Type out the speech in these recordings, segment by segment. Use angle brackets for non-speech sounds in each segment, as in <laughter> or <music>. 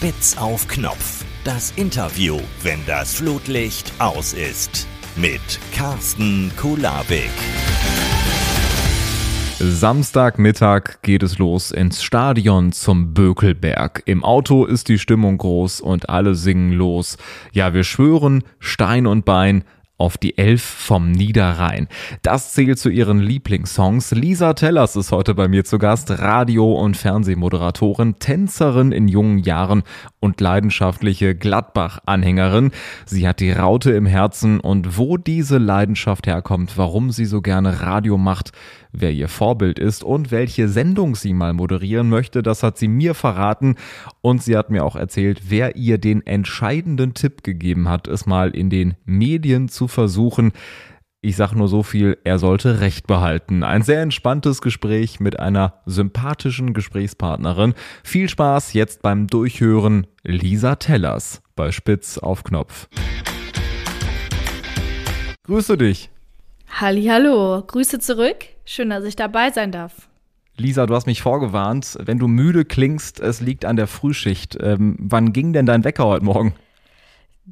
Spitz auf Knopf. Das Interview, wenn das Flutlicht aus ist. Mit Carsten Kulabik. Samstagmittag geht es los ins Stadion zum Bökelberg. Im Auto ist die Stimmung groß und alle singen los. Ja, wir schwören, Stein und Bein, auf die Elf vom Niederrhein. Das zählt zu ihren Lieblingssongs. Lisa Tellers ist heute bei mir zu Gast, Radio- und Fernsehmoderatorin, Tänzerin in jungen Jahren und leidenschaftliche Gladbach-Anhängerin. Sie hat die Raute im Herzen und wo diese Leidenschaft herkommt, warum sie so gerne Radio macht, wer ihr Vorbild ist und welche Sendung sie mal moderieren möchte, das hat sie mir verraten und sie hat mir auch erzählt, wer ihr den entscheidenden Tipp gegeben hat, es mal in den Medien zu versuchen. Ich sage nur so viel, er sollte Recht behalten. Ein sehr entspanntes Gespräch mit einer sympathischen Gesprächspartnerin. Viel Spaß jetzt beim Durchhören Lisa Tellers bei Spitz auf Knopf. Grüße dich. Hallo, Grüße zurück. Schön, dass ich dabei sein darf. Lisa, du hast mich vorgewarnt, wenn du müde klingst, es liegt an der Frühschicht. Ähm, wann ging denn dein Wecker heute Morgen?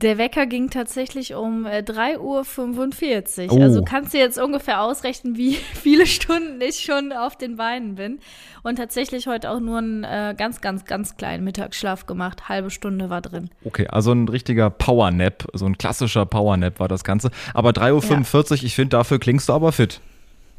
Der Wecker ging tatsächlich um äh, 3.45 Oh. Uhr. Also kannst du jetzt ungefähr ausrechnen, wie <laughs> viele Stunden ich schon auf den Beinen bin. Und tatsächlich heute auch nur einen äh, ganz, ganz, ganz kleinen Mittagsschlaf gemacht. Halbe Stunde war drin. Okay, also ein richtiger Powernap, so ein klassischer Powernap war das Ganze. Aber 3.45 Uhr, ich finde, dafür klingst du aber fit.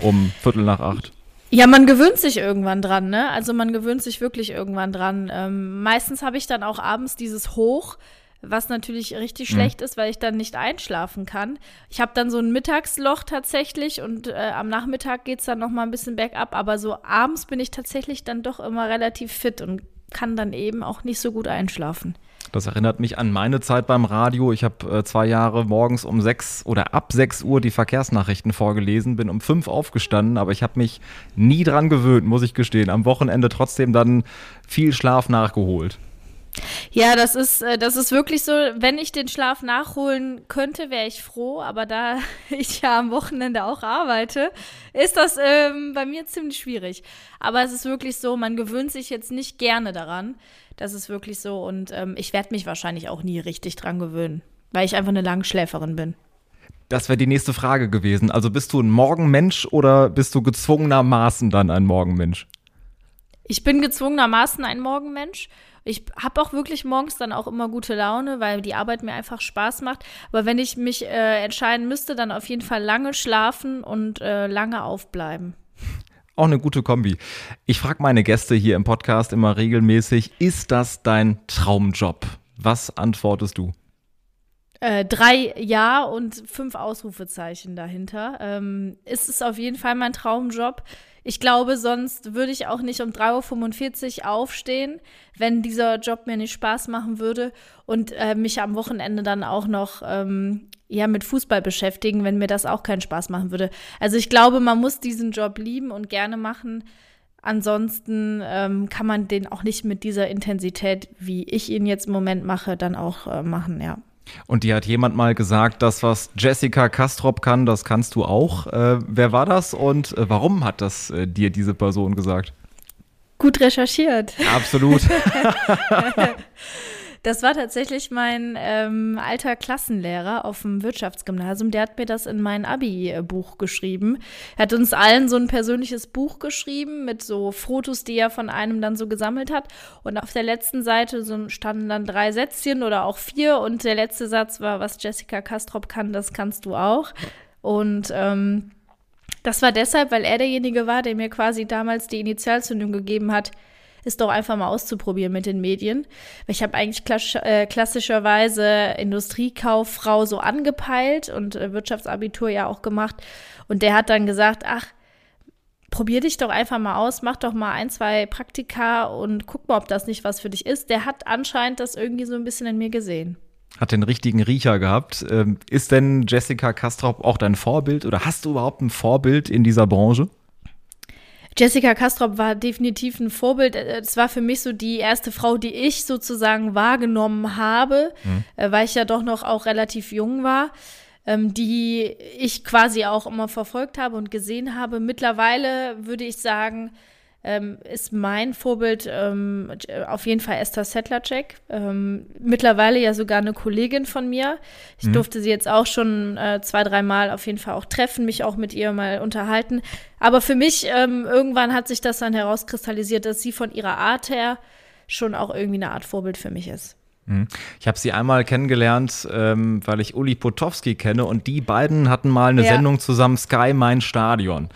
Um Viertel nach acht. Ja, man gewöhnt sich irgendwann dran, ne? Also man gewöhnt sich wirklich irgendwann dran. Ähm, meistens habe ich dann auch abends dieses Hoch, was natürlich richtig Mhm. schlecht ist, weil ich dann nicht einschlafen kann. Ich habe dann so ein Mittagsloch tatsächlich und äh, am Nachmittag geht's dann noch mal ein bisschen bergab, aber so abends bin ich tatsächlich dann doch immer relativ fit und kann dann eben auch nicht so gut einschlafen. Das erinnert mich an meine Zeit beim Radio. Ich habe äh, zwei Jahre morgens um sechs oder ab sechs Uhr die Verkehrsnachrichten vorgelesen, bin um fünf aufgestanden, aber ich habe mich nie dran gewöhnt, muss ich gestehen. Am Wochenende trotzdem dann viel Schlaf nachgeholt. Ja, das ist, äh, das ist wirklich so, wenn ich den Schlaf nachholen könnte, wäre ich froh, aber da <laughs> ich ja am Wochenende auch arbeite, ist das ähm, bei mir ziemlich schwierig. Aber es ist wirklich so, man gewöhnt sich jetzt nicht gerne daran. Das ist wirklich so und ähm, ich werde mich wahrscheinlich auch nie richtig dran gewöhnen, weil ich einfach eine Langschläferin bin. Das wäre die nächste Frage gewesen. Also bist du ein Morgenmensch oder bist du gezwungenermaßen dann ein Morgenmensch? Ich bin gezwungenermaßen ein Morgenmensch. Ich habe auch wirklich morgens dann auch immer gute Laune, weil die Arbeit mir einfach Spaß macht. Aber wenn ich mich äh, entscheiden müsste, dann auf jeden Fall lange schlafen und äh, lange aufbleiben. Auch eine gute Kombi. Ich frage meine Gäste hier im Podcast immer regelmäßig, ist das dein Traumjob? Was antwortest du? Äh, drei Ja und fünf Ausrufezeichen dahinter. Ähm, ist es auf jeden Fall mein Traumjob. Ich glaube, sonst würde ich auch nicht um 3.45 Uhr aufstehen, wenn dieser Job mir nicht Spaß machen würde und äh, mich am Wochenende dann auch noch ähm, ja, mit Fußball beschäftigen, wenn mir das auch keinen Spaß machen würde. Also ich glaube, man muss diesen Job lieben und gerne machen. Ansonsten ähm, kann man den auch nicht mit dieser Intensität, wie ich ihn jetzt im Moment mache, dann auch äh, machen, ja. Und die hat jemand mal gesagt, das, was Jessica Kastrop kann, das kannst du auch. Äh, wer war das und äh, warum hat das äh, dir diese Person gesagt? Gut recherchiert. Absolut. <laughs> <laughs> Das war tatsächlich mein ähm, alter Klassenlehrer auf dem Wirtschaftsgymnasium. Der hat mir das in mein Abi-Buch geschrieben. Er hat uns allen so ein persönliches Buch geschrieben mit so Fotos, die er von einem dann so gesammelt hat. Und auf der letzten Seite so standen dann drei Sätzchen oder auch vier. Und der letzte Satz war, was Jessica Kastrop kann, das kannst du auch. Und ähm, das war deshalb, weil er derjenige war, der mir quasi damals die Initialzündung gegeben hat, ist doch einfach mal auszuprobieren mit den Medien. Ich habe eigentlich klassisch, äh, klassischerweise Industriekauffrau so angepeilt und äh, Wirtschaftsabitur ja auch gemacht. Und der hat dann gesagt, ach, probier dich doch einfach mal aus, mach doch mal ein, zwei Praktika und guck mal, ob das nicht was für dich ist. Der hat anscheinend das irgendwie so ein bisschen in mir gesehen. Hat den richtigen Riecher gehabt. Ähm, ist denn Jessica Kastrop auch dein Vorbild oder hast du überhaupt ein Vorbild in dieser Branche? Jessica Kastrop war definitiv ein Vorbild. Es war für mich so die erste Frau, die ich sozusagen wahrgenommen habe, mhm. weil ich ja doch noch auch relativ jung war, ähm, die ich quasi auch immer verfolgt habe und gesehen habe. Mittlerweile würde ich sagen, ähm, ist mein Vorbild ähm, auf jeden Fall Esther Settlercheck. Ähm, mittlerweile ja sogar eine Kollegin von mir. Ich mhm. durfte sie jetzt auch schon äh, zwei, dreimal auf jeden Fall auch treffen, mich auch mit ihr mal unterhalten. Aber für mich, ähm, irgendwann hat sich das dann herauskristallisiert, dass sie von ihrer Art her schon auch irgendwie eine Art Vorbild für mich ist. Mhm. Ich habe sie einmal kennengelernt, ähm, weil ich Uli Potowski kenne und die beiden hatten mal eine ja. Sendung zusammen, Sky Mein Stadion.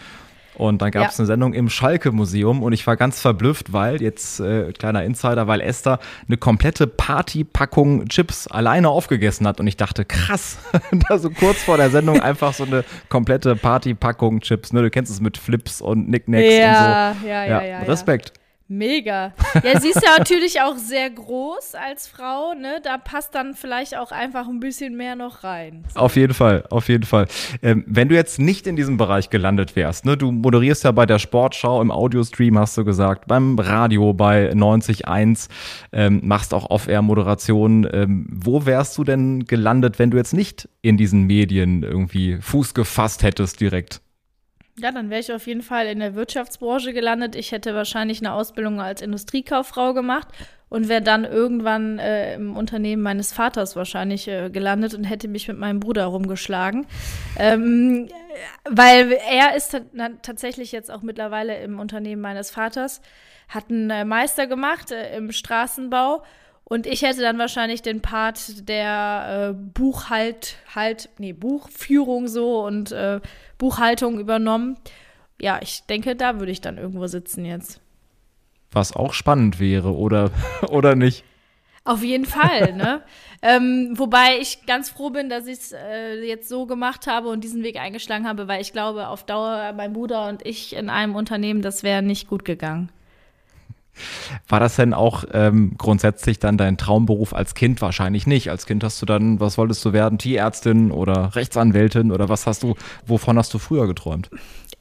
Und dann gab es ja. eine Sendung im Schalke-Museum und ich war ganz verblüfft, weil, jetzt äh, kleiner Insider, weil Esther eine komplette Partypackung Chips alleine aufgegessen hat und ich dachte, krass, <laughs> da so kurz vor der Sendung einfach so eine komplette Partypackung Chips, ne? Du kennst es mit Flips und Nicknacks ja, und so. Ja, ja, ja. ja Respekt. Mega. Ja, sie ist ja <laughs> natürlich auch sehr groß als Frau, ne? Da passt dann vielleicht auch einfach ein bisschen mehr noch rein. So. Auf jeden Fall, auf jeden Fall. Ähm, wenn du jetzt nicht in diesem Bereich gelandet wärst, ne? Du moderierst ja bei der Sportschau im Audiostream, hast du gesagt, beim Radio bei 90.1, ähm, machst auch Off-Air-Moderationen. Ähm, wo wärst du denn gelandet, wenn du jetzt nicht in diesen Medien irgendwie Fuß gefasst hättest direkt? Ja, dann wäre ich auf jeden Fall in der Wirtschaftsbranche gelandet. Ich hätte wahrscheinlich eine Ausbildung als Industriekauffrau gemacht und wäre dann irgendwann äh, im Unternehmen meines Vaters wahrscheinlich äh, gelandet und hätte mich mit meinem Bruder rumgeschlagen. Ähm, weil er ist tatsächlich jetzt auch mittlerweile im Unternehmen meines Vaters, hat einen äh, Meister gemacht äh, im Straßenbau und ich hätte dann wahrscheinlich den Part der äh, Buchhalt, halt, nee, Buchführung so und äh, Buchhaltung übernommen. Ja, ich denke, da würde ich dann irgendwo sitzen jetzt. Was auch spannend wäre, oder, <laughs> oder nicht? Auf jeden Fall, ne? <laughs> ähm, wobei ich ganz froh bin, dass ich es äh, jetzt so gemacht habe und diesen Weg eingeschlagen habe, weil ich glaube, auf Dauer mein Bruder und ich in einem Unternehmen, das wäre nicht gut gegangen. War das denn auch ähm, grundsätzlich dann dein Traumberuf als Kind? Wahrscheinlich nicht. Als Kind hast du dann, was wolltest du werden? Tierärztin oder Rechtsanwältin oder was hast du, wovon hast du früher geträumt?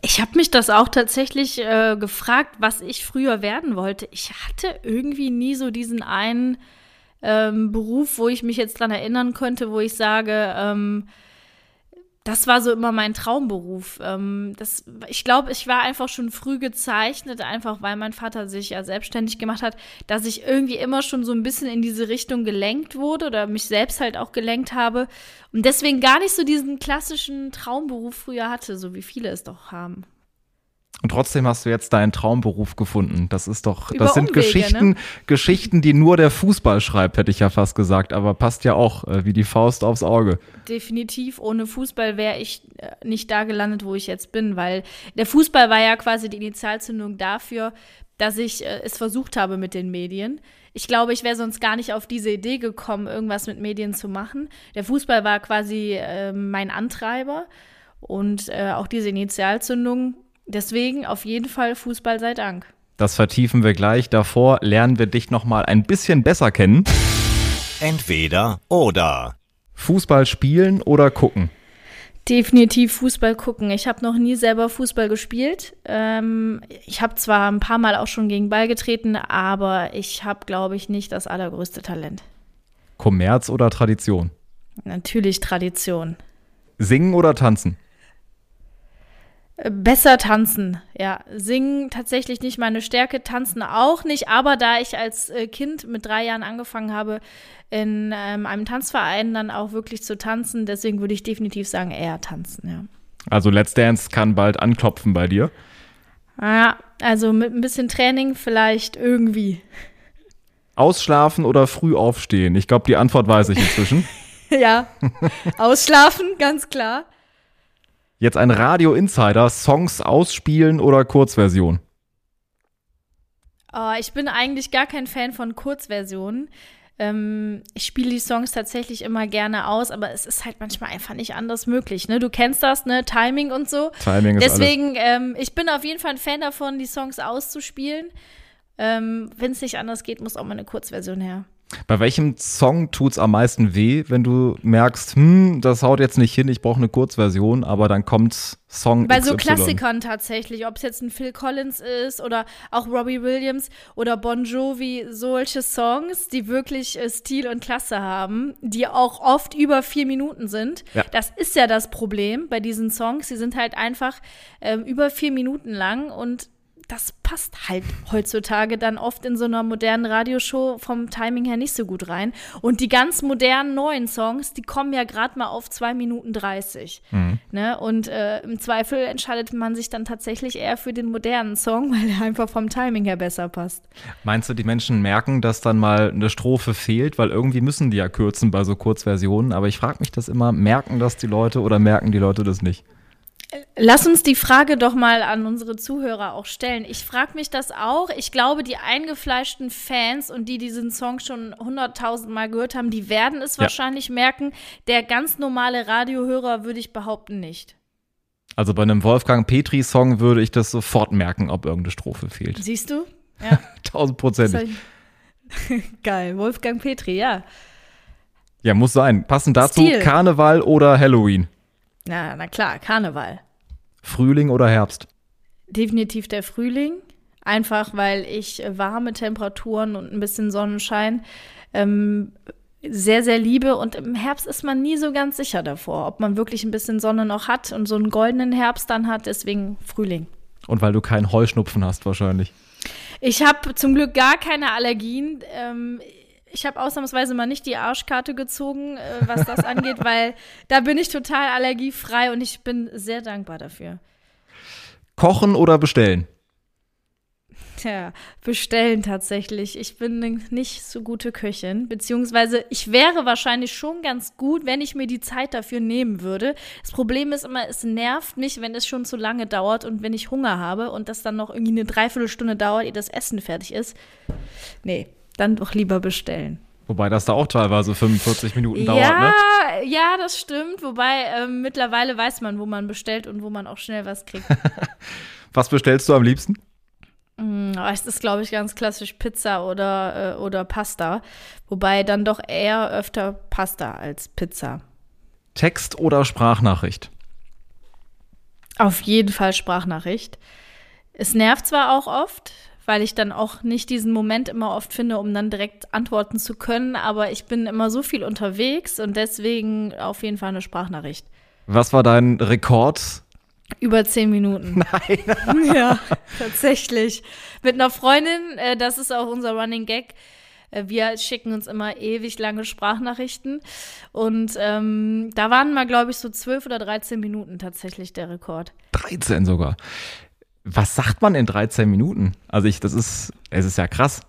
Ich habe mich das auch tatsächlich äh, gefragt, was ich früher werden wollte. Ich hatte irgendwie nie so diesen einen ähm, Beruf, wo ich mich jetzt dran erinnern könnte, wo ich sage, ähm, das war so immer mein Traumberuf. Ähm, das, ich glaube, ich war einfach schon früh gezeichnet, einfach weil mein Vater sich ja selbstständig gemacht hat, dass ich irgendwie immer schon so ein bisschen in diese Richtung gelenkt wurde oder mich selbst halt auch gelenkt habe und deswegen gar nicht so diesen klassischen Traumberuf früher hatte, so wie viele es doch haben. Und trotzdem hast du jetzt deinen Traumberuf gefunden. Das ist doch, Über das sind Umwege, Geschichten, ne? Geschichten, die nur der Fußball schreibt, hätte ich ja fast gesagt, aber passt ja auch äh, wie die Faust aufs Auge. Definitiv. Ohne Fußball wäre ich äh, nicht da gelandet, wo ich jetzt bin, weil der Fußball war ja quasi die Initialzündung dafür, dass ich äh, es versucht habe mit den Medien. Ich glaube, ich wäre sonst gar nicht auf diese Idee gekommen, irgendwas mit Medien zu machen. Der Fußball war quasi äh, mein Antreiber und äh, auch diese Initialzündung Deswegen auf jeden Fall Fußball sei Dank. Das vertiefen wir gleich. Davor lernen wir dich noch mal ein bisschen besser kennen. Entweder oder. Fußball spielen oder gucken? Definitiv Fußball gucken. Ich habe noch nie selber Fußball gespielt. Ähm, ich habe zwar ein paar Mal auch schon gegen Ball getreten, aber ich habe, glaube ich, nicht das allergrößte Talent. Kommerz oder Tradition? Natürlich Tradition. Singen oder tanzen? Besser tanzen, ja. Singen tatsächlich nicht meine Stärke, tanzen auch nicht. Aber da ich als äh, Kind mit drei Jahren angefangen habe, in ähm, einem Tanzverein dann auch wirklich zu tanzen, deswegen würde ich definitiv sagen, eher tanzen, ja. Also Let's Dance kann bald anklopfen bei dir? Ja, also mit ein bisschen Training vielleicht irgendwie. Ausschlafen oder früh aufstehen? Ich glaube, die Antwort weiß ich inzwischen. <laughs> ja, ausschlafen, ganz klar. Jetzt ein Radio Insider, Songs ausspielen oder Kurzversion? Oh, ich bin eigentlich gar kein Fan von Kurzversionen. Ähm, ich spiele die Songs tatsächlich immer gerne aus, aber es ist halt manchmal einfach nicht anders möglich. Ne? Du kennst das, ne? Timing und so. Timing ist Deswegen, ähm, ich bin auf jeden Fall ein Fan davon, die Songs auszuspielen. Ähm, Wenn es nicht anders geht, muss auch mal eine Kurzversion her. Bei welchem Song tut's am meisten weh, wenn du merkst, hm, das haut jetzt nicht hin, ich brauche eine Kurzversion, aber dann kommt Song Bei XY. so Klassikern tatsächlich, ob es jetzt ein Phil Collins ist oder auch Robbie Williams oder Bon Jovi, solche Songs, die wirklich äh, Stil und Klasse haben, die auch oft über vier Minuten sind. Ja. Das ist ja das Problem bei diesen Songs. Sie sind halt einfach äh, über vier Minuten lang und das passt halt heutzutage dann oft in so einer modernen Radioshow vom Timing her nicht so gut rein. Und die ganz modernen neuen Songs, die kommen ja gerade mal auf 2 Minuten 30. Mhm. Ne? Und äh, im Zweifel entscheidet man sich dann tatsächlich eher für den modernen Song, <laughs> weil er einfach vom Timing her besser passt. Meinst du, die Menschen merken, dass dann mal eine Strophe fehlt? Weil irgendwie müssen die ja kürzen bei so Kurzversionen. Aber ich frage mich das immer, merken das die Leute oder merken die Leute das nicht? Lass uns die Frage doch mal an unsere Zuhörer auch stellen. Ich frage mich das auch. Ich glaube, die eingefleischten Fans und die diesen Song schon hunderttausend Mal gehört haben, die werden es ja. wahrscheinlich merken. Der ganz normale Radiohörer würde ich behaupten nicht. Also bei einem Wolfgang Petri-Song würde ich das sofort merken, ob irgendeine Strophe fehlt. Siehst du? <laughs> Ja. Tausendprozentig. <laughs> Geil. Wolfgang Petri, ja. Ja, muss sein. Passend dazu Stil. Karneval oder Halloween. Na, na klar, Karneval. Frühling oder Herbst? Definitiv der Frühling. Einfach weil ich warme Temperaturen und ein bisschen Sonnenschein ähm, sehr, sehr liebe. Und im Herbst ist man nie so ganz sicher davor, ob man wirklich ein bisschen Sonne noch hat und so einen goldenen Herbst dann hat. Deswegen Frühling. Und weil du keinen Heuschnupfen hast wahrscheinlich. Ich habe zum Glück gar keine Allergien. Ähm, ich habe ausnahmsweise mal nicht die Arschkarte gezogen, äh, was das <laughs> angeht, weil da bin ich total allergiefrei und ich bin sehr dankbar dafür. Kochen oder bestellen? Tja, bestellen tatsächlich. Ich bin nicht so gute Köchin, beziehungsweise ich wäre wahrscheinlich schon ganz gut, wenn ich mir die Zeit dafür nehmen würde. Das Problem ist immer, es nervt mich, wenn es schon zu lange dauert und wenn ich Hunger habe und das dann noch irgendwie eine Dreiviertelstunde dauert, ehe das Essen fertig ist. Nee, dann doch lieber bestellen. Wobei das da auch teilweise 45 Minuten dauert, ja, ne? Ja, das stimmt. Wobei äh, mittlerweile weiß man, wo man bestellt und wo man auch schnell was kriegt. <laughs> was bestellst du am liebsten? Mm, es ist, glaube ich, ganz klassisch Pizza oder, äh, oder Pasta. Wobei dann doch eher öfter Pasta als Pizza. Text oder Sprachnachricht? Auf jeden Fall Sprachnachricht. Es nervt zwar auch oft, weil ich dann auch nicht diesen Moment immer oft finde, um dann direkt antworten zu können. Aber ich bin immer so viel unterwegs und deswegen auf jeden Fall eine Sprachnachricht. Was war dein Rekord? Über zehn Minuten. <laughs> Nein. <laughs> ja, tatsächlich. Mit einer Freundin, äh, das ist auch unser Running Gag. Äh, wir schicken uns immer ewig lange Sprachnachrichten. Und ähm, da waren mal, glaube ich, so zwölf oder 13 Minuten tatsächlich der Rekord. 13 sogar. Was sagt man in 13 Minuten? Also ich, das ist, es ist ja krass.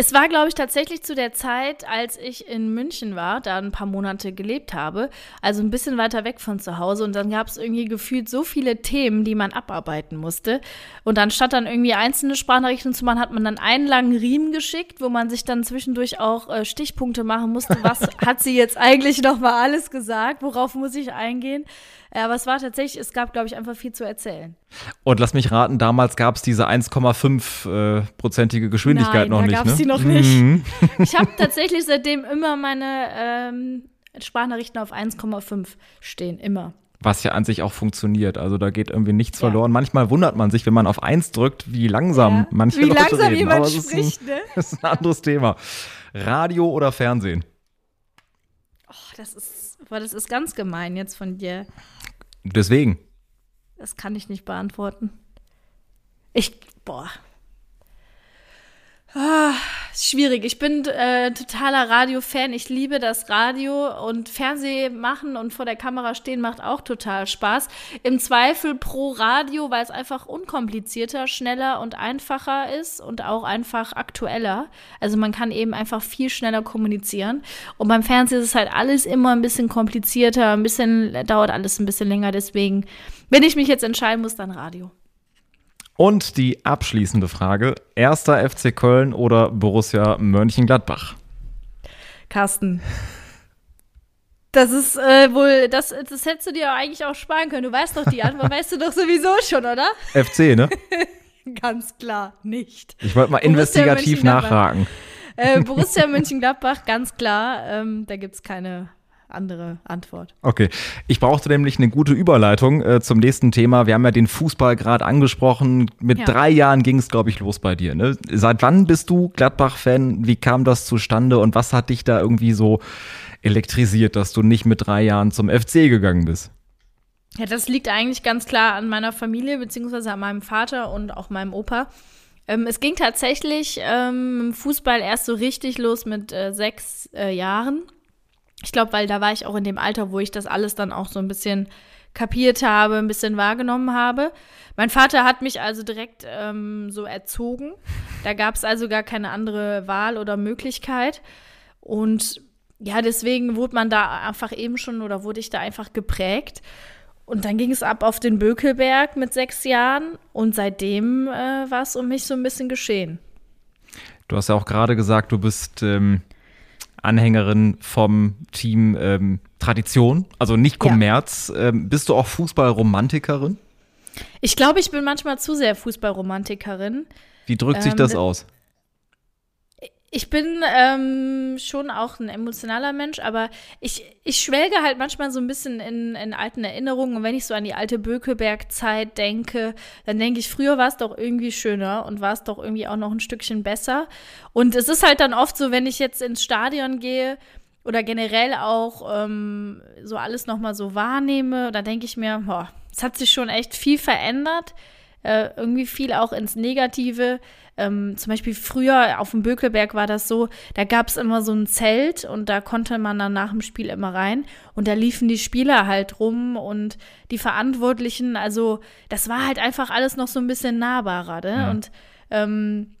Es war, glaube ich, tatsächlich zu der Zeit, als ich in München war, da ein paar Monate gelebt habe, also ein bisschen weiter weg von zu Hause. Und dann gab es irgendwie gefühlt so viele Themen, die man abarbeiten musste. Und anstatt dann irgendwie einzelne Sprachnachrichten zu machen, hat man dann einen langen Riemen geschickt, wo man sich dann zwischendurch auch äh, Stichpunkte machen musste. Was <laughs> hat sie jetzt eigentlich noch mal alles gesagt? Worauf muss ich eingehen? Äh, aber es war tatsächlich, es gab, glaube ich, einfach viel zu erzählen. Und lass mich raten, damals gab es diese 1,5-prozentige äh, Geschwindigkeit Nein, noch da nicht. Gab es ne? die noch nicht. Mhm. <laughs> Ich habe tatsächlich seitdem immer meine ähm, Sprachnachrichten auf 1,5 stehen, immer. Was ja an sich auch funktioniert. Also da geht irgendwie nichts ja. verloren. Manchmal wundert man sich, wenn man auf 1 drückt, wie langsam ja. manche wie Leute langsam reden. jemand Aber spricht, ein, ne? Das <laughs> ist ein anderes Thema. Radio oder Fernsehen? Oh, das ist, boah, das ist ganz gemein jetzt von dir. Deswegen. Das kann ich nicht beantworten. Ich, boah. Ah, schwierig. Ich bin äh, totaler Radio-Fan. Ich liebe das Radio und Fernseh machen und vor der Kamera stehen macht auch total Spaß. Im Zweifel pro Radio, weil es einfach unkomplizierter, schneller und einfacher ist und auch einfach aktueller. Also man kann eben einfach viel schneller kommunizieren. Und beim Fernsehen ist es halt alles immer ein bisschen komplizierter, ein bisschen dauert alles ein bisschen länger. Deswegen, wenn ich mich jetzt entscheiden muss, dann Radio. Und die abschließende Frage: Erster FC Köln oder Borussia Mönchengladbach? Carsten. Das ist äh, wohl, das, das hättest du dir eigentlich auch sparen können. Du weißt doch die Antwort, <laughs> weißt du doch sowieso schon, oder? FC, ne? <laughs> ganz klar nicht. Ich wollte mal investigativ nachhaken. Äh, Borussia Mönchengladbach, ganz klar. Ähm, da gibt es keine andere Antwort. Okay, ich brauchte nämlich eine gute Überleitung äh, zum nächsten Thema. Wir haben ja den Fußball gerade angesprochen. Mit ja. drei Jahren ging es, glaube ich, los bei dir. Ne? Seit wann bist du Gladbach-Fan? Wie kam das zustande und was hat dich da irgendwie so elektrisiert, dass du nicht mit drei Jahren zum FC gegangen bist? Ja, das liegt eigentlich ganz klar an meiner Familie, beziehungsweise an meinem Vater und auch meinem Opa. Ähm, es ging tatsächlich ähm, im Fußball erst so richtig los mit äh, sechs äh, Jahren. Ich glaube, weil da war ich auch in dem Alter, wo ich das alles dann auch so ein bisschen kapiert habe, ein bisschen wahrgenommen habe. Mein Vater hat mich also direkt ähm, so erzogen. Da gab es also gar keine andere Wahl oder Möglichkeit. Und ja, deswegen wurde man da einfach eben schon oder wurde ich da einfach geprägt. Und dann ging es ab auf den Bökelberg mit sechs Jahren und seitdem äh, war es um mich so ein bisschen geschehen. Du hast ja auch gerade gesagt, du bist ähm, Anhängerin vom Team ähm, Tradition, also nicht Kommerz. Ja. Ähm, bist du auch Fußballromantikerin? Ich glaube, ich bin manchmal zu sehr Fußballromantikerin. Wie drückt sich das ähm, aus? Ich bin ähm, schon auch ein emotionaler Mensch, aber ich, ich schwelge halt manchmal so ein bisschen in, in alten Erinnerungen. Und wenn ich so an die alte Bökelberg-Zeit denke, dann denke ich, früher war es doch irgendwie schöner und war es doch irgendwie auch noch ein Stückchen besser. Und es ist halt dann oft so, wenn ich jetzt ins Stadion gehe oder generell auch ähm, so alles nochmal so wahrnehme, da denke ich mir, boah, es hat sich schon echt viel verändert. Äh, irgendwie viel auch ins Negative. Ähm, zum Beispiel früher auf dem Bökelberg war das so, da gab es immer so ein Zelt und da konnte man dann nach dem Spiel immer rein und da liefen die Spieler halt rum und die Verantwortlichen, also das war halt einfach alles noch so ein bisschen nahbarer, ne? Ja. Und ähm,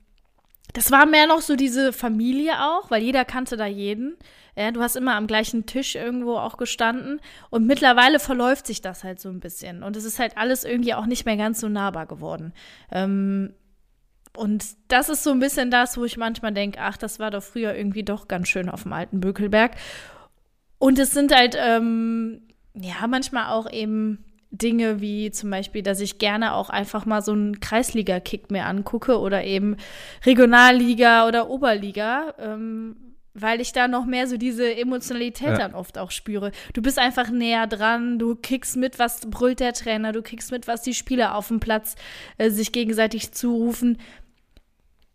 das war mehr noch so diese Familie auch, weil jeder kannte da jeden. Ja, du hast immer am gleichen Tisch irgendwo auch gestanden. Und mittlerweile verläuft sich das halt so ein bisschen. Und es ist halt alles irgendwie auch nicht mehr ganz so nahbar geworden. Ähm, und das ist so ein bisschen das, wo ich manchmal denke, ach, das war doch früher irgendwie doch ganz schön auf dem alten Bökelberg. Und es sind halt, ähm, ja, manchmal auch eben Dinge wie zum Beispiel, dass ich gerne auch einfach mal so einen Kreisliga-Kick mir angucke oder eben Regionalliga oder Oberliga, ähm, weil ich da noch mehr so diese Emotionalität ja. dann oft auch spüre. Du bist einfach näher dran, du kriegst mit, was brüllt der Trainer, du kriegst mit, was die Spieler auf dem Platz äh, sich gegenseitig zurufen.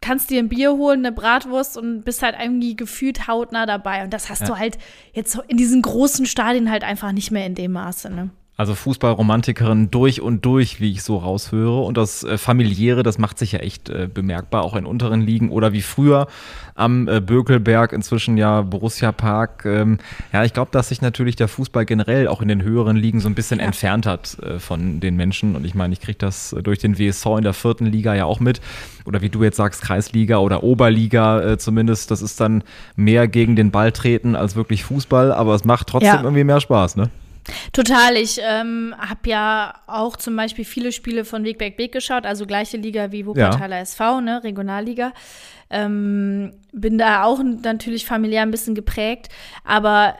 Kannst dir ein Bier holen, eine Bratwurst und bist halt irgendwie gefühlt hautnah dabei. Und das hast ja. du halt jetzt in diesen großen Stadien halt einfach nicht mehr in dem Maße, ne? Also Fußballromantikerin durch und durch, wie ich so raushöre. Und das äh, familiäre, das macht sich ja echt äh, bemerkbar, auch in unteren Ligen oder wie früher am äh, Bökelberg, inzwischen ja Borussia Park. Ähm, ja, ich glaube, dass sich natürlich der Fußball generell auch in den höheren Ligen so ein bisschen ja. entfernt hat äh, von den Menschen. Und ich meine, ich kriege das durch den WSV in der vierten Liga ja auch mit. Oder wie du jetzt sagst, Kreisliga oder Oberliga äh, zumindest. Das ist dann mehr gegen den Ball treten als wirklich Fußball, aber es macht trotzdem ja. irgendwie mehr Spaß, ne? Total. Ich ähm, habe ja auch zum Beispiel viele Spiele von Wegberg Beek geschaut, also gleiche Liga wie Wuppertaler ja. SV, ne, Regionalliga. Ähm, bin da auch natürlich familiär ein bisschen geprägt, aber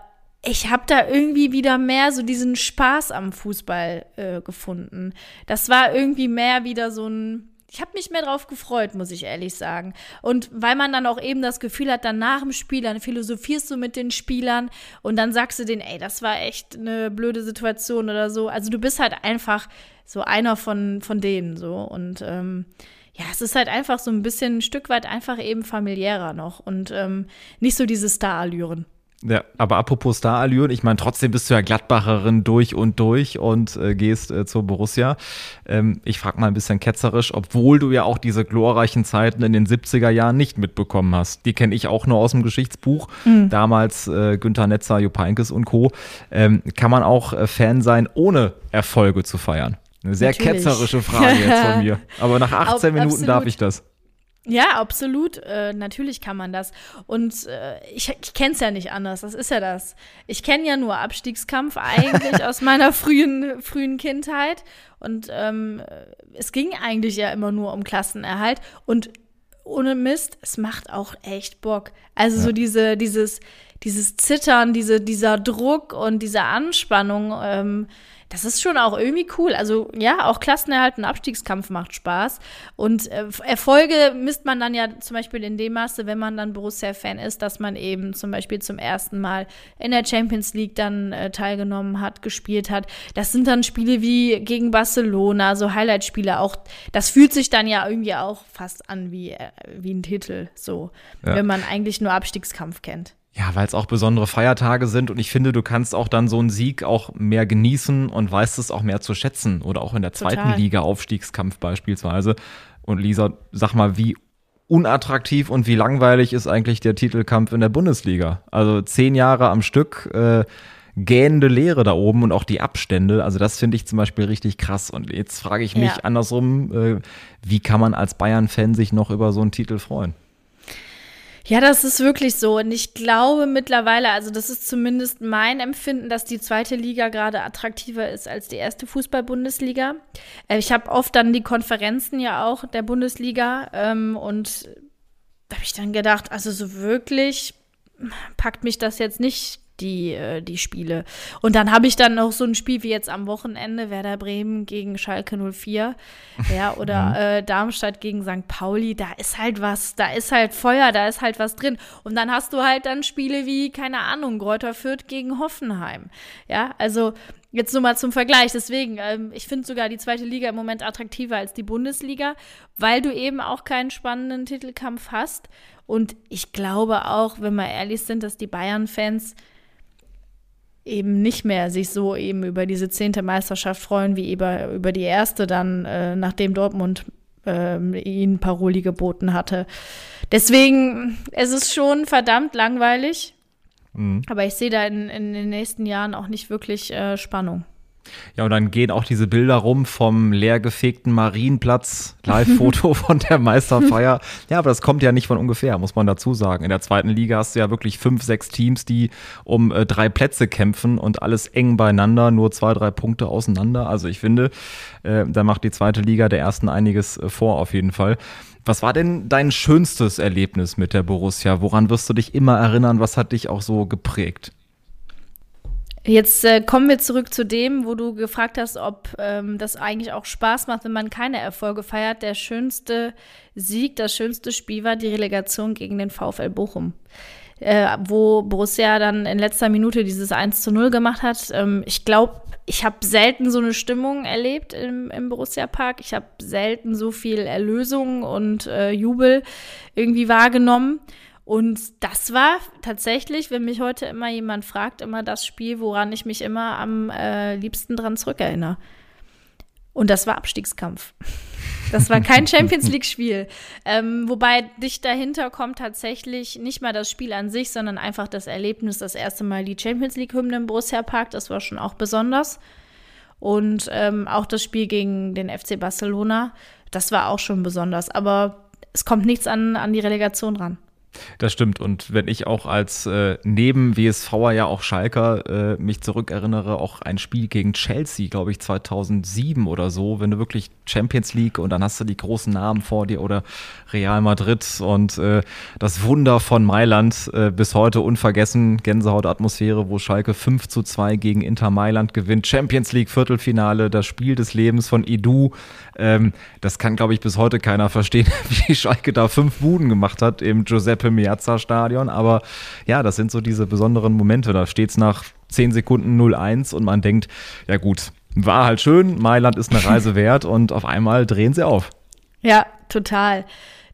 ich habe da irgendwie wieder mehr so diesen Spaß am Fußball äh, gefunden. Das war irgendwie mehr wieder so ein ich habe mich mehr drauf gefreut, muss ich ehrlich sagen. Und weil man dann auch eben das Gefühl hat, dann nach dem Spiel, dann philosophierst du mit den Spielern und dann sagst du denen, ey, das war echt eine blöde Situation oder so. Also du bist halt einfach so einer von, von denen so. Und ähm, ja, es ist halt einfach so ein bisschen ein Stück weit einfach eben familiärer noch und ähm, nicht so diese Star-Allüren. Ja, aber apropos Starallüren, ich meine, trotzdem bist du ja Gladbacherin durch und durch und äh, gehst äh, zur Borussia. Ähm, ich frage mal ein bisschen ketzerisch, obwohl du ja auch diese glorreichen Zeiten in den 70er Jahren nicht mitbekommen hast. Die kenne ich auch nur aus dem Geschichtsbuch. Mhm. Damals äh, Günther Netzer, Jupp Heynckes und Co. Ähm, kann man auch äh, Fan sein, ohne Erfolge zu feiern? Eine sehr Natürlich. ketzerische Frage jetzt von <laughs> mir. Aber nach 18 Minuten darf ich das. Ja, absolut. Äh, natürlich kann man das. Und äh, ich, ich kenne es ja nicht anders. Das ist ja das. Ich kenne ja nur Abstiegskampf <laughs> eigentlich aus meiner frühen, frühen Kindheit. Und ähm, es ging eigentlich ja immer nur um Klassenerhalt. Und ohne Mist, es macht auch echt Bock. Also ja. so diese, dieses, dieses Zittern, diese, dieser Druck und diese Anspannung. Ähm, das ist schon auch irgendwie cool. Also ja, auch Klassenerhalt und Abstiegskampf macht Spaß. Und äh, Erfolge misst man dann ja zum Beispiel in dem Maße, wenn man dann Borussia-Fan ist, dass man eben zum Beispiel zum ersten Mal in der Champions League dann äh, teilgenommen hat, gespielt hat. Das sind dann Spiele wie gegen Barcelona, so Highlight-Spiele auch. Das fühlt sich dann ja irgendwie auch fast an wie, äh, wie ein Titel, so, ja. wenn man eigentlich nur Abstiegskampf kennt. Ja, weil es auch besondere Feiertage sind und ich finde, du kannst auch dann so einen Sieg auch mehr genießen und weißt es auch mehr zu schätzen. Oder auch in der zweiten Total. Liga Aufstiegskampf beispielsweise. Und Lisa, sag mal, wie unattraktiv und wie langweilig ist eigentlich der Titelkampf in der Bundesliga? Also zehn Jahre am Stück, äh, gähnende Leere da oben und auch die Abstände. Also das finde ich zum Beispiel richtig krass. Und jetzt frage ich mich Ja. andersrum, äh, wie kann man als Bayern-Fan sich noch über so einen Titel freuen? Ja, das ist wirklich so. Und ich glaube mittlerweile, also das ist zumindest mein Empfinden, dass die zweite Liga gerade attraktiver ist als die erste Fußball-Bundesliga. Äh, Ich habe oft dann die Konferenzen ja auch der Bundesliga ähm, und da habe ich dann gedacht, also so wirklich packt mich das jetzt nicht die, äh, die Spiele. Und dann habe ich dann noch so ein Spiel wie jetzt am Wochenende, Werder Bremen gegen Schalke 04, ja, <laughs> oder äh, Darmstadt gegen St. Pauli, da ist halt was, da ist halt Feuer, da ist halt was drin. Und dann hast du halt dann Spiele wie, keine Ahnung, Greuther Fürth gegen Hoffenheim. Ja, also Jetzt nur mal zum Vergleich. Deswegen, ähm, ich finde sogar die zweite Liga im Moment attraktiver als die Bundesliga, weil du eben auch keinen spannenden Titelkampf hast. Und ich glaube auch, wenn wir ehrlich sind, dass die Bayern-Fans eben nicht mehr sich so eben über diese zehnte Meisterschaft freuen, wie über, über die erste dann, äh, nachdem Dortmund ähm, ihnen Paroli geboten hatte. Deswegen, es ist schon verdammt langweilig. Aber ich sehe da in, in den nächsten Jahren auch nicht wirklich äh, Spannung. Ja, und dann gehen auch diese Bilder rum vom leergefegten Marienplatz, Live-Foto <laughs> von der Meisterfeier. Ja, aber das kommt ja nicht von ungefähr, muss man dazu sagen. In der zweiten Liga hast du ja wirklich fünf, sechs Teams, die um äh, drei Plätze kämpfen und alles eng beieinander, nur zwei, drei Punkte auseinander. Also ich finde, äh, da macht die zweite Liga der ersten einiges äh, vor auf jeden Fall. Was war denn dein schönstes Erlebnis mit der Borussia? Woran wirst du dich immer erinnern? Was hat dich auch so geprägt? Jetzt äh, kommen wir zurück zu dem, wo du gefragt hast, ob ähm, das eigentlich auch Spaß macht, wenn man keine Erfolge feiert. Der schönste Sieg, das schönste Spiel war die Relegation gegen den VfL Bochum. Äh, wo Borussia dann in letzter Minute dieses 1 zu 0 gemacht hat. Ähm, ich glaube, ich habe selten so eine Stimmung erlebt im, im Borussia Park. Ich habe selten so viel Erlösung und äh, Jubel irgendwie wahrgenommen. Und das war tatsächlich, wenn mich heute immer jemand fragt, immer das Spiel, woran ich mich immer am äh, liebsten dran zurückerinnere. Und das war Abstiegskampf. Das war kein <laughs> Champions League-Spiel. Ähm, wobei dicht dahinter kommt tatsächlich nicht mal das Spiel an sich, sondern einfach das Erlebnis, das erste Mal die Champions League-Hymne im Borussia Park. Das war schon auch besonders. Und ähm, auch das Spiel gegen den FC Barcelona, das war auch schon besonders. Aber es kommt nichts an, an die Relegation ran. Das stimmt. Und wenn ich auch als äh, neben WSVer ja auch Schalker äh, mich zurückerinnere, auch ein Spiel gegen Chelsea, glaube ich, 2007 oder so, wenn du wirklich Champions League und dann hast du die großen Namen vor dir oder Real Madrid und äh, das Wunder von Mailand äh, bis heute unvergessen, Gänsehautatmosphäre, wo Schalke 5 zu 2 gegen Inter Mailand gewinnt, Champions League Viertelfinale, das Spiel des Lebens von Edu. Ähm, das kann, glaube ich, bis heute keiner verstehen, <laughs> wie Schalke da fünf Buden gemacht hat im Giuseppe Meazza Stadion. Aber ja, das sind so diese besonderen Momente. Da steht es nach 10 Sekunden 0-1 und man denkt, ja gut, war halt schön, Mailand ist eine Reise <laughs> wert und auf einmal drehen sie auf. Ja, total.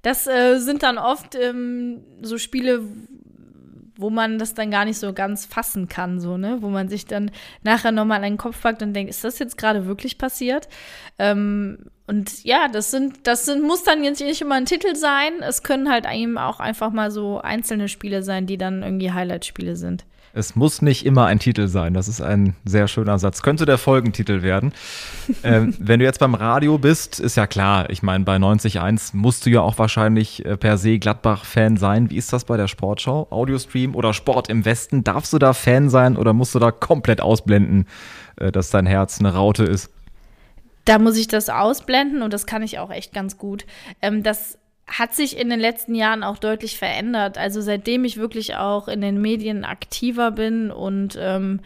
Das äh, sind dann oft ähm, so Spiele, wo man das dann gar nicht so ganz fassen kann, so, ne? Wo man sich dann nachher nochmal an den Kopf packt und denkt, ist das jetzt gerade wirklich passiert? Ähm, und ja, das sind, das sind, muss dann jetzt nicht immer ein Titel sein. Es können halt eben auch einfach mal so einzelne Spiele sein, die dann irgendwie Highlight-Spiele sind. Es muss nicht immer ein Titel sein. Das ist ein sehr schöner Satz. Könnte der Folgentitel werden. ähm, <laughs> wenn du jetzt beim Radio bist, ist ja klar. Ich meine, bei 90.1 musst du ja auch wahrscheinlich äh, per se Gladbach-Fan sein. Wie ist das bei der Sportschau? Audiostream oder Sport im Westen? Darfst du da Fan sein oder musst du da komplett ausblenden, äh, dass dein Herz eine Raute ist? Da muss ich das ausblenden und das kann ich auch echt ganz gut. Ähm, das hat sich in den letzten Jahren auch deutlich verändert. Also seitdem ich wirklich auch in den Medien aktiver bin und ähm,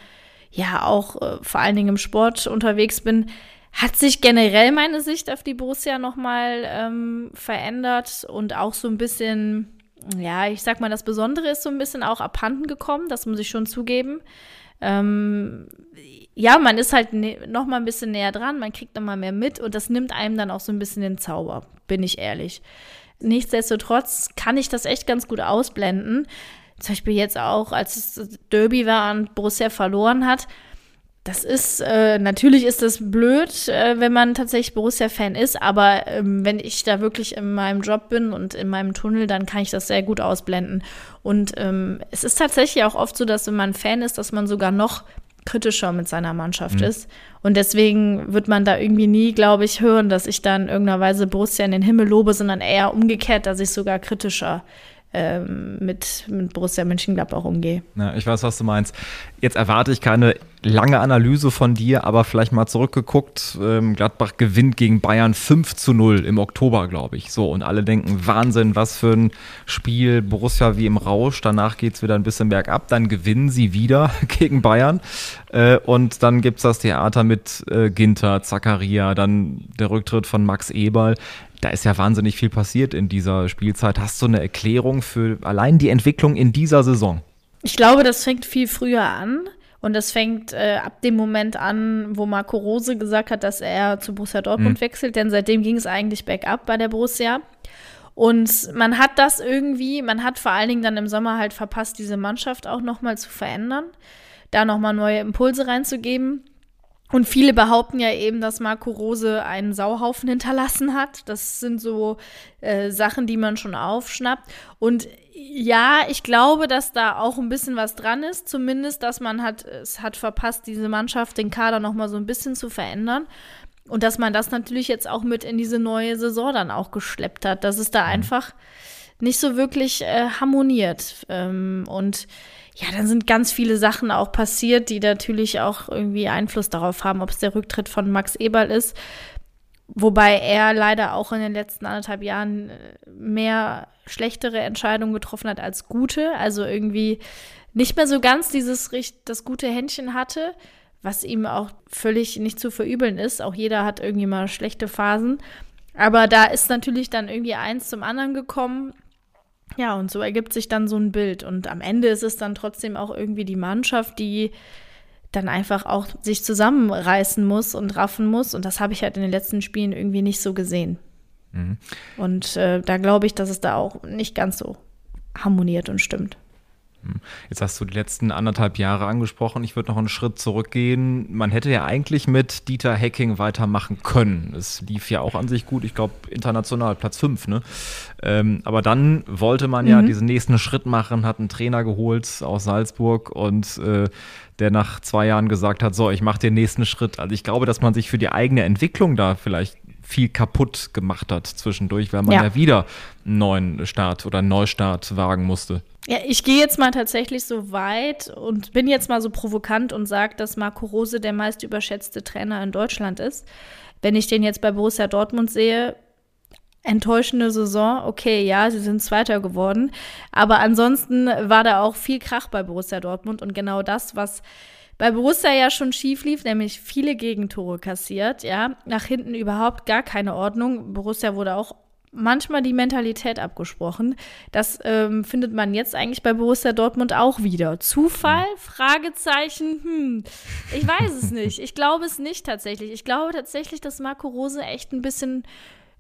ja auch äh, vor allen Dingen im Sport unterwegs bin, hat sich generell meine Sicht auf die Borussia nochmal ähm, verändert und auch so ein bisschen, ja, ich sag mal, das Besondere ist so ein bisschen auch abhanden gekommen, das muss ich schon zugeben. Ähm, ja, man ist halt ne noch mal ein bisschen näher dran, man kriegt noch mal mehr mit und das nimmt einem dann auch so ein bisschen den Zauber, bin ich ehrlich. Nichtsdestotrotz kann ich das echt ganz gut ausblenden. zum Beispiel jetzt auch, als es Derby war und Borussia verloren hat, das ist, äh, natürlich ist das blöd, äh, wenn man tatsächlich Borussia-Fan ist, aber ähm, wenn ich da wirklich in meinem Job bin und in meinem Tunnel, dann kann ich das sehr gut ausblenden. Und ähm, es ist tatsächlich auch oft so, dass wenn man Fan ist, dass man sogar noch kritischer mit seiner Mannschaft mhm. ist. Und deswegen wird man da irgendwie nie, glaube ich, hören, dass ich dann in irgendeiner Weise Borussia in den Himmel lobe, sondern eher umgekehrt, dass ich sogar kritischer ähm, mit, mit Borussia Mönchengladbach umgehe. Ja, ich weiß, was du meinst. Jetzt erwarte ich keine lange Analyse von dir, aber vielleicht mal zurückgeguckt. Ähm, Gladbach gewinnt gegen Bayern 5 zu 0 im Oktober, glaube ich. So, und alle denken, Wahnsinn, was für ein Spiel. Borussia wie im Rausch. Danach geht es wieder ein bisschen bergab. Dann gewinnen sie wieder <laughs> gegen Bayern. Äh, und dann gibt es das Theater mit äh, Ginter, Zakaria, dann der Rücktritt von Max Eberl da ist ja wahnsinnig viel passiert in dieser Spielzeit. Hast du eine Erklärung für allein die Entwicklung in dieser Saison? Ich glaube, das fängt viel früher an. Und das fängt äh, ab dem Moment an, wo Marco Rose gesagt hat, dass er zu Borussia Dortmund mhm. wechselt, denn seitdem ging es eigentlich bergab bei der Borussia. Und man hat das irgendwie, man hat vor allen Dingen dann im Sommer halt verpasst, diese Mannschaft auch nochmal zu verändern, da nochmal neue Impulse reinzugeben. Und viele behaupten ja eben, dass Marco Rose einen Sauhaufen hinterlassen hat. Das sind so äh, Sachen, die man schon aufschnappt. Und ja, ich glaube, dass da auch ein bisschen was dran ist. Zumindest, dass man hat, es hat verpasst, diese Mannschaft, den Kader noch mal so ein bisschen zu verändern. Und dass man das natürlich jetzt auch mit in diese neue Saison dann auch geschleppt hat. Dass es da mhm. einfach nicht so wirklich äh, harmoniert. Ähm, und ja, dann sind ganz viele Sachen auch passiert, die natürlich auch irgendwie Einfluss darauf haben, ob es der Rücktritt von Max Eberl ist. Wobei er leider auch in den letzten anderthalb Jahren äh, mehr schlechtere Entscheidungen getroffen hat als gute. Also irgendwie nicht mehr so ganz dieses das gute Händchen hatte, was ihm auch völlig nicht zu verübeln ist. Auch jeder hat irgendwie mal schlechte Phasen. Aber da ist natürlich dann irgendwie eins zum anderen gekommen. Ja, und so ergibt sich dann so ein Bild. Und am Ende ist es dann trotzdem auch irgendwie die Mannschaft, die dann einfach auch sich zusammenreißen muss und raffen muss. Und das habe ich halt in den letzten Spielen irgendwie nicht so gesehen. Mhm. Und äh, da glaube ich, dass es da auch nicht ganz so harmoniert und stimmt. Hm. Jetzt hast du die letzten anderthalb Jahre angesprochen. Ich würde noch einen Schritt zurückgehen. Man hätte ja eigentlich mit Dieter Hacking weitermachen können. Es lief ja auch an sich gut. Ich glaube, international Platz 5. Ne? Ähm, aber dann wollte man ja mhm. diesen nächsten Schritt machen, hat einen Trainer geholt aus Salzburg und äh, der nach zwei Jahren gesagt hat, so, ich mache den nächsten Schritt. Also ich glaube, dass man sich für die eigene Entwicklung da vielleicht viel kaputt gemacht hat zwischendurch, weil man ja, ja wieder einen neuen Start oder einen Neustart wagen musste. Ja, ich gehe jetzt mal tatsächlich so weit und bin jetzt mal so provokant und sage, dass Marco Rose der meist überschätzte Trainer in Deutschland ist. Wenn ich den jetzt bei Borussia Dortmund sehe, enttäuschende Saison, okay, ja, sie sind Zweiter geworden, aber ansonsten war da auch viel Krach bei Borussia Dortmund und genau das, was bei Borussia ja schon schief lief, nämlich viele Gegentore kassiert, ja, nach hinten überhaupt gar keine Ordnung. Borussia wurde auch manchmal die Mentalität abgesprochen. Das ähm, findet man jetzt eigentlich bei Borussia Dortmund auch wieder. Zufall? Hm. Fragezeichen? Hm, ich weiß es nicht. Ich glaube es nicht tatsächlich. Ich glaube tatsächlich, dass Marco Rose echt ein bisschen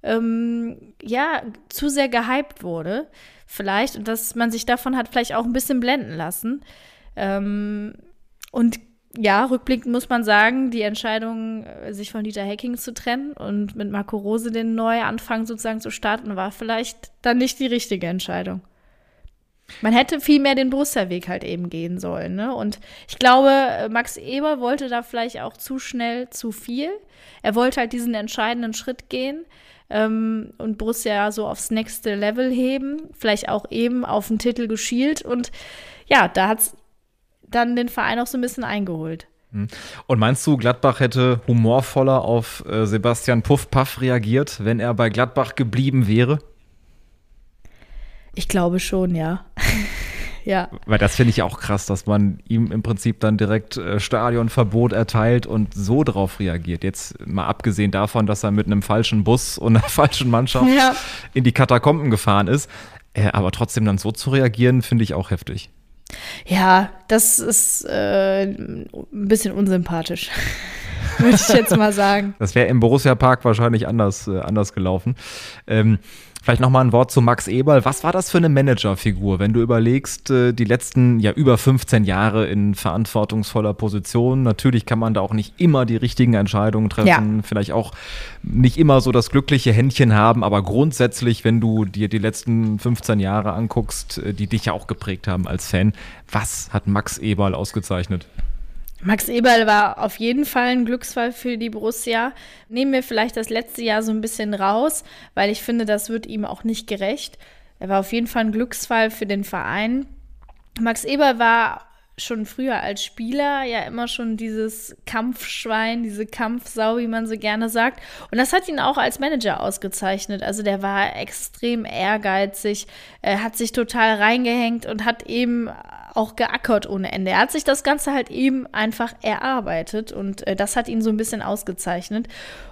ähm, ja, zu sehr gehypt wurde. Vielleicht. Und dass man sich davon hat vielleicht auch ein bisschen blenden lassen. Ähm, und ja, rückblickend muss man sagen, die Entscheidung, äh, sich von Dieter Hacking zu trennen und mit Marco Rose den Neuanfang sozusagen zu starten, war vielleicht dann nicht die richtige Entscheidung. Man hätte viel mehr den Borussia-Weg halt eben gehen sollen. Ne? Und ich glaube, äh, Max Eber wollte da vielleicht auch zu schnell zu viel. Er wollte halt diesen entscheidenden Schritt gehen ähm, und Borussia so aufs nächste Level heben. Vielleicht auch eben auf den Titel geschielt. Und ja, da hat es dann den Verein auch so ein bisschen eingeholt. Hm. Und meinst du, Gladbach hätte humorvoller auf äh, Sebastian Puff-Paff reagiert, wenn er bei Gladbach geblieben wäre? Ich glaube schon, ja. <laughs> ja. Weil das finde ich auch krass, dass man ihm im Prinzip dann direkt äh, Stadionverbot erteilt und so drauf reagiert. Jetzt mal abgesehen davon, dass er mit einem falschen Bus und einer <laughs> falschen Mannschaft ja. in die Katakomben gefahren ist. Äh, aber trotzdem dann so zu reagieren, finde ich auch heftig. Ja, das ist äh, ein bisschen unsympathisch. <laughs> Würde ich jetzt mal sagen. Das wäre im Borussia Park wahrscheinlich anders, äh, anders gelaufen. Ähm, Vielleicht nochmal ein Wort zu Max Eberl. Was war das für eine Managerfigur, wenn du überlegst, äh, die letzten ja über 15 Jahre in verantwortungsvoller Position? Natürlich kann man da auch nicht immer die richtigen Entscheidungen treffen, ja. vielleicht auch nicht immer so das glückliche Händchen haben, aber grundsätzlich, wenn du dir die letzten 15 Jahre anguckst, äh, die dich ja auch geprägt haben als Fan, was hat Max Eberl ausgezeichnet? Max Eberl war auf jeden Fall ein Glücksfall für die Borussia. Nehmen wir vielleicht das letzte Jahr so ein bisschen raus, weil ich finde, das wird ihm auch nicht gerecht. Er war auf jeden Fall ein Glücksfall für den Verein. Max Eberl war schon früher als Spieler ja immer schon dieses Kampfschwein, diese Kampfsau, wie man so gerne sagt. Und das hat ihn auch als Manager ausgezeichnet. Also der war extrem ehrgeizig, er hat sich total reingehängt und hat eben auch geackert ohne Ende. Er hat sich das Ganze halt eben einfach erarbeitet und äh, das hat ihn so ein bisschen ausgezeichnet.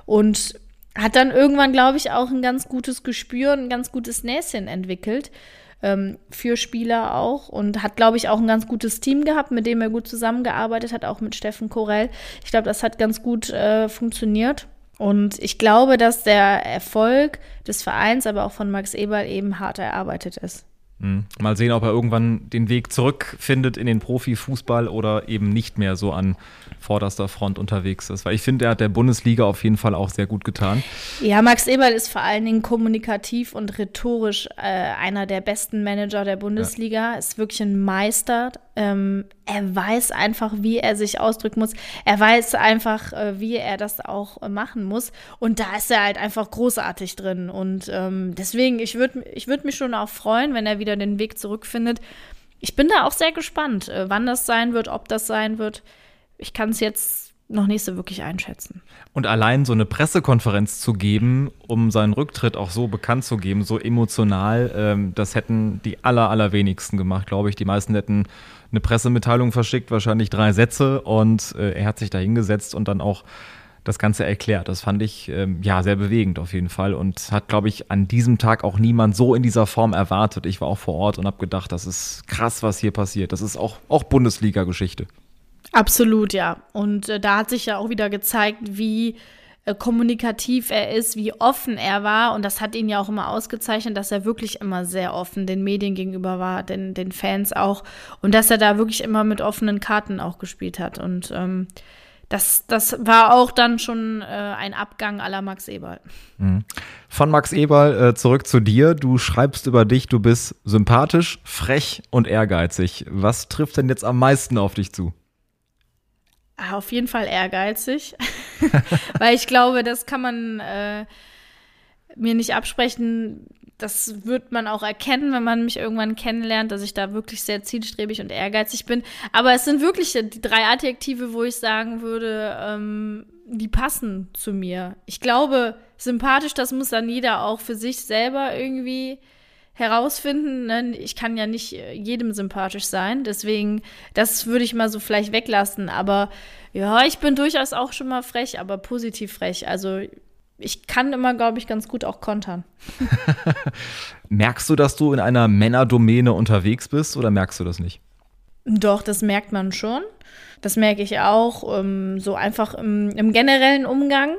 Und hat dann irgendwann, glaube ich, auch ein ganz gutes Gespür, ein ganz gutes Näschen entwickelt ähm, für Spieler auch und hat, glaube ich, auch ein ganz gutes Team gehabt, mit dem er gut zusammengearbeitet hat, auch mit Steffen Korell. Ich glaube, das hat ganz gut äh, funktioniert. Und ich glaube, dass der Erfolg des Vereins, aber auch von Max Eberl eben hart erarbeitet ist. Mhm. Mal sehen, ob er irgendwann den Weg zurückfindet in den Profifußball oder eben nicht mehr so an vorderster Front unterwegs ist. Weil ich finde, er hat der Bundesliga auf jeden Fall auch sehr gut getan. Ja, Max Eberl ist vor allen Dingen kommunikativ und rhetorisch äh, einer der besten Manager der Bundesliga. Ja. Ist wirklich ein Meister. Ähm, er weiß einfach, wie er sich ausdrücken muss. Er weiß einfach, äh, wie er das auch äh, machen muss. Und da ist er halt einfach großartig drin. Und ähm, deswegen, ich würde ich würd mich schon auch freuen, wenn er wieder den Weg zurückfindet. Ich bin da auch sehr gespannt, äh, wann das sein wird, ob das sein wird ich kann es jetzt noch nicht so wirklich einschätzen. Und allein so eine Pressekonferenz zu geben, um seinen Rücktritt auch so bekannt zu geben, so emotional, ähm, das hätten die aller, allerwenigsten gemacht, glaube ich. Die meisten hätten eine Pressemitteilung verschickt, wahrscheinlich drei Sätze und äh, er hat sich da hingesetzt und dann auch das Ganze erklärt. Das fand ich ähm, ja sehr bewegend auf jeden Fall und hat, glaube ich, an diesem Tag auch niemand so in dieser Form erwartet. Ich war auch vor Ort und habe gedacht, das ist krass, was hier passiert. Das ist auch, auch Bundesliga-Geschichte. Absolut, ja. Und äh, da hat sich ja auch wieder gezeigt, wie äh, kommunikativ er ist, wie offen er war. Und das hat ihn ja auch immer ausgezeichnet, dass er wirklich immer sehr offen den Medien gegenüber war, den, den Fans auch. Und dass er da wirklich immer mit offenen Karten auch gespielt hat. Und ähm, das, das war auch dann schon äh, ein Abgang aller Max Eberl. Mhm. Von Max Eberl äh, zurück zu dir. Du schreibst über dich, du bist sympathisch, frech und ehrgeizig. Was trifft denn jetzt am meisten auf dich zu? Ah, auf jeden Fall ehrgeizig, <laughs> weil ich glaube, das kann man äh, mir nicht absprechen. Das wird man auch erkennen, wenn man mich irgendwann kennenlernt, dass ich da wirklich sehr zielstrebig und ehrgeizig bin. Aber es sind wirklich die drei Adjektive, wo ich sagen würde, ähm, die passen zu mir. Ich glaube, sympathisch, das muss dann jeder auch für sich selber irgendwie herausfinden. Ne? Ich kann ja nicht äh, jedem sympathisch sein, deswegen, das würde ich mal so vielleicht weglassen. Aber ja, ich bin durchaus auch schon mal frech, aber positiv frech. Also ich kann immer, glaube ich, ganz gut auch kontern. <laughs> merkst du, dass du in einer Männerdomäne unterwegs bist oder merkst du das nicht? Doch, das merkt man schon. Das merke ich auch, ähm, so einfach im, im generellen Umgang.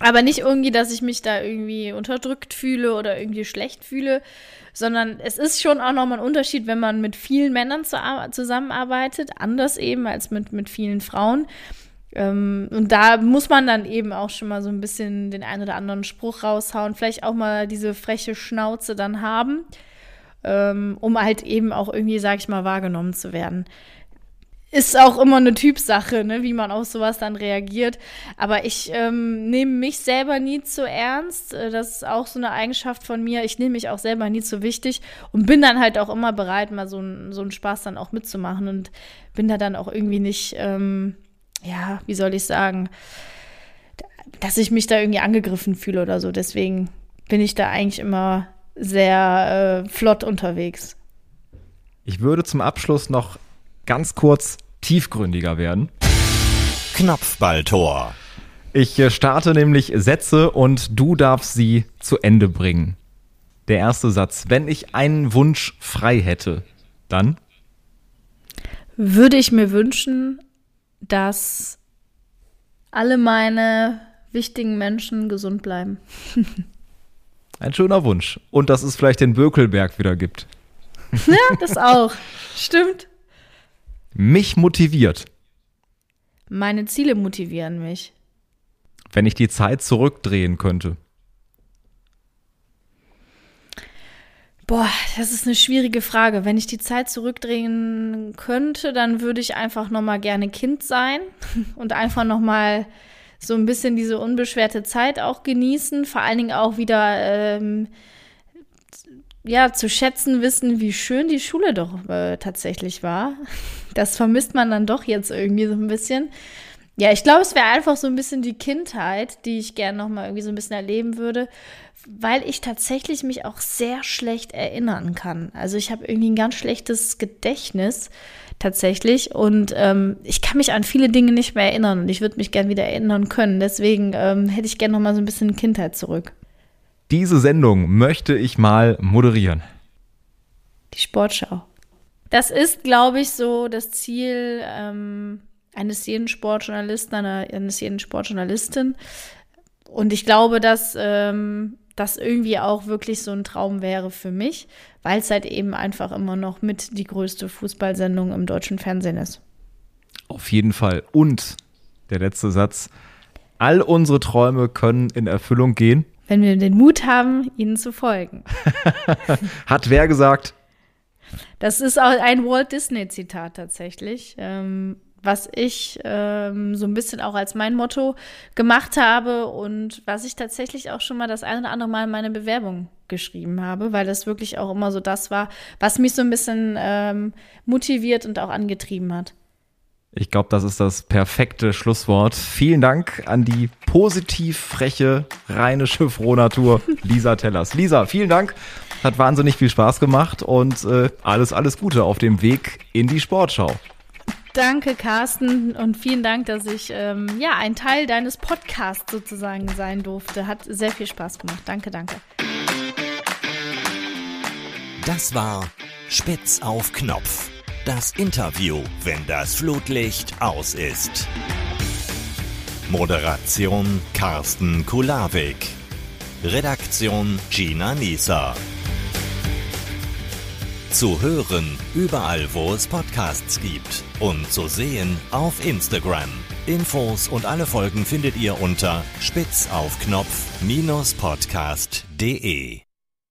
Aber nicht irgendwie, dass ich mich da irgendwie unterdrückt fühle oder irgendwie schlecht fühle, sondern es ist schon auch nochmal ein Unterschied, wenn man mit vielen Männern zu, zusammenarbeitet, anders eben als mit, mit vielen Frauen. Ähm, und da muss man dann eben auch schon mal so ein bisschen den einen oder anderen Spruch raushauen, vielleicht auch mal diese freche Schnauze dann haben, ähm, um halt eben auch irgendwie, sag ich mal, wahrgenommen zu werden ist auch immer eine Typsache, ne, wie man auf sowas dann reagiert. Aber ich ähm, nehme mich selber nie zu ernst. Äh, das ist auch so eine Eigenschaft von mir. Ich nehme mich auch selber nie zu wichtig und bin dann halt auch immer bereit, mal so, so einen Spaß dann auch mitzumachen und bin da dann auch irgendwie nicht, ähm, ja, wie soll ich sagen, dass ich mich da irgendwie angegriffen fühle oder so. Deswegen bin ich da eigentlich immer sehr äh, flott unterwegs. Ich würde zum Abschluss noch ganz kurz tiefgründiger werden. Knopfballtor. Ich äh, starte nämlich Sätze und du darfst sie zu Ende bringen. Der erste Satz. Wenn ich einen Wunsch frei hätte, dann? Würde ich mir wünschen, dass alle meine wichtigen Menschen gesund bleiben. <laughs> Ein schöner Wunsch. Und dass es vielleicht den Bökelberg wieder gibt. <laughs> Ja, das auch. Stimmt. Mich motiviert, Meine Ziele motivieren mich. wenn ich die Zeit zurückdrehen könnte. Boah, das ist eine schwierige Frage. Wenn ich die Zeit zurückdrehen könnte, dann würde ich einfach noch mal gerne Kind sein <laughs> und einfach noch mal so ein bisschen diese unbeschwerte Zeit auch genießen. Vor allen Dingen auch wieder ähm, ja zu schätzen wissen, wie schön die Schule doch äh, tatsächlich war. <laughs> Das vermisst man dann doch jetzt irgendwie so ein bisschen. Ja, ich glaube, es wäre einfach so ein bisschen die Kindheit, die ich gerne noch mal irgendwie so ein bisschen erleben würde, weil ich tatsächlich mich auch sehr schlecht erinnern kann. Also ich habe irgendwie ein ganz schlechtes Gedächtnis tatsächlich und ähm, ich kann mich an viele Dinge nicht mehr erinnern und ich würde mich gerne wieder erinnern können. Deswegen ähm, hätte ich gerne noch mal so ein bisschen Kindheit zurück. Diese Sendung möchte ich mal moderieren. Die Sportschau. Das ist, glaube ich, so das Ziel ähm, eines jeden Sportjournalisten, einer, eines jeden Sportjournalistin. Und ich glaube, dass ähm, das irgendwie auch wirklich so ein Traum wäre für mich, weil es halt eben einfach immer noch mit die größte Fußballsendung im deutschen Fernsehen ist. Auf jeden Fall. Und der letzte Satz. All unsere Träume können in Erfüllung gehen. Wenn wir den Mut haben, ihnen zu folgen. <laughs> Hat wer gesagt? Das ist auch ein Walt Disney-Zitat tatsächlich, ähm, was ich ähm, so ein bisschen auch als mein Motto gemacht habe und was ich tatsächlich auch schon mal das eine oder andere Mal in meine Bewerbung geschrieben habe, weil das wirklich auch immer so das war, was mich so ein bisschen ähm, motiviert und auch angetrieben hat. Ich glaube, das ist das perfekte Schlusswort. Vielen Dank an die positiv freche, rheinische Frohnatur Lisa Tellers. Lisa, vielen Dank. Hat wahnsinnig viel Spaß gemacht und äh, alles, alles Gute auf dem Weg in die Sportschau. Danke, Carsten, und vielen Dank, dass ich ähm, ja ein Teil deines Podcasts sozusagen sein durfte. Hat sehr viel Spaß gemacht. Danke, danke. Das war Spitz auf Knopf. Das Interview, wenn das Flutlicht aus ist. Moderation Carsten Kulawik. Redaktion Gina Nieser. Zu hören überall, wo es Podcasts gibt und zu sehen auf Instagram. Infos und alle Folgen findet ihr unter spitzaufknopf-podcast.de.